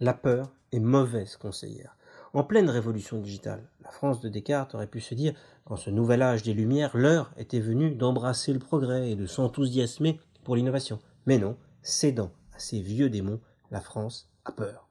La peur est mauvaise conseillère. En pleine révolution digitale, la France de Descartes aurait pu se dire qu'en ce nouvel âge des Lumières, l'heure était venue d'embrasser le progrès et de s'enthousiasmer pour l'innovation. Mais non, cédant à ces vieux démons, la France a peur.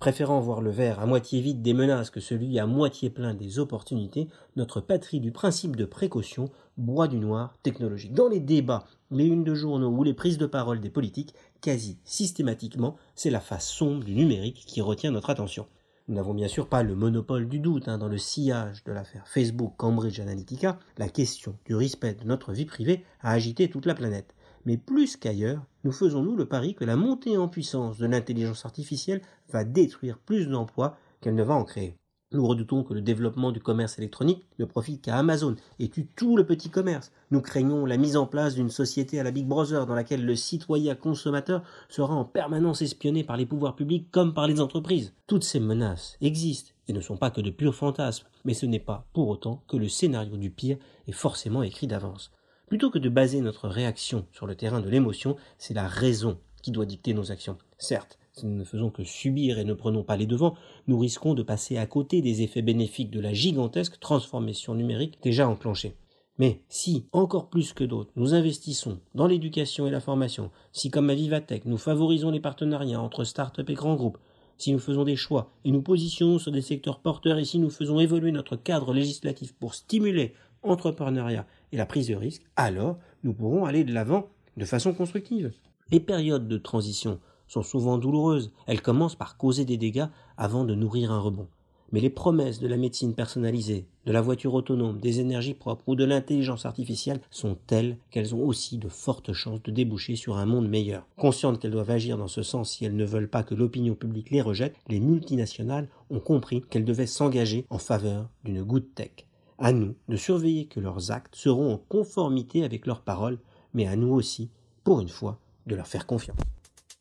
Préférant voir le verre à moitié vide des menaces que celui à moitié plein des opportunités, notre patrie du principe de précaution boit du noir technologique. Dans les débats, les unes de journaux ou les prises de parole des politiques, quasi systématiquement, c'est la face sombre du numérique qui retient notre attention. Nous n'avons bien sûr pas le monopole du doute hein, dans le sillage de l'affaire Facebook Cambridge Analytica. La question du respect de notre vie privée a agité toute la planète mais plus qu'ailleurs, nous faisons nous le pari que la montée en puissance de l'intelligence artificielle va détruire plus d'emplois qu'elle ne va en créer? Nous redoutons que le développement du commerce électronique ne profite qu'à Amazon et tue tout le petit commerce. Nous craignons la mise en place d'une société à la Big Brother dans laquelle le citoyen consommateur sera en permanence espionné par les pouvoirs publics comme par les entreprises. Toutes ces menaces existent et ne sont pas que de purs fantasmes, mais ce n'est pas pour autant que le scénario du pire est forcément écrit d'avance. Plutôt que de baser notre réaction sur le terrain de l'émotion, c'est la raison qui doit dicter nos actions. Certes, si nous ne faisons que subir et ne prenons pas les devants, nous risquons de passer à côté des effets bénéfiques de la gigantesque transformation numérique déjà enclenchée. Mais si, encore plus que d'autres, nous investissons dans l'éducation et la formation, si comme à Vivatech, nous favorisons les partenariats entre start-up et grands groupes, si nous faisons des choix et nous positionnons sur des secteurs porteurs et si nous faisons évoluer notre cadre législatif pour stimuler entrepreneuriat et la prise de risque, alors nous pourrons aller de l'avant de façon constructive. Les périodes de transition sont souvent douloureuses. Elles commencent par causer des dégâts avant de nourrir un rebond. Mais les promesses de la médecine personnalisée, de la voiture autonome, des énergies propres ou de l'intelligence artificielle sont telles qu'elles ont aussi de fortes chances de déboucher sur un monde meilleur. Conscientes qu'elles doivent agir dans ce sens si elles ne veulent pas que l'opinion publique les rejette, les multinationales ont compris qu'elles devaient s'engager en faveur d'une good tech. À nous de surveiller que leurs actes seront en conformité avec leurs paroles, mais à nous aussi, pour une fois, de leur faire confiance.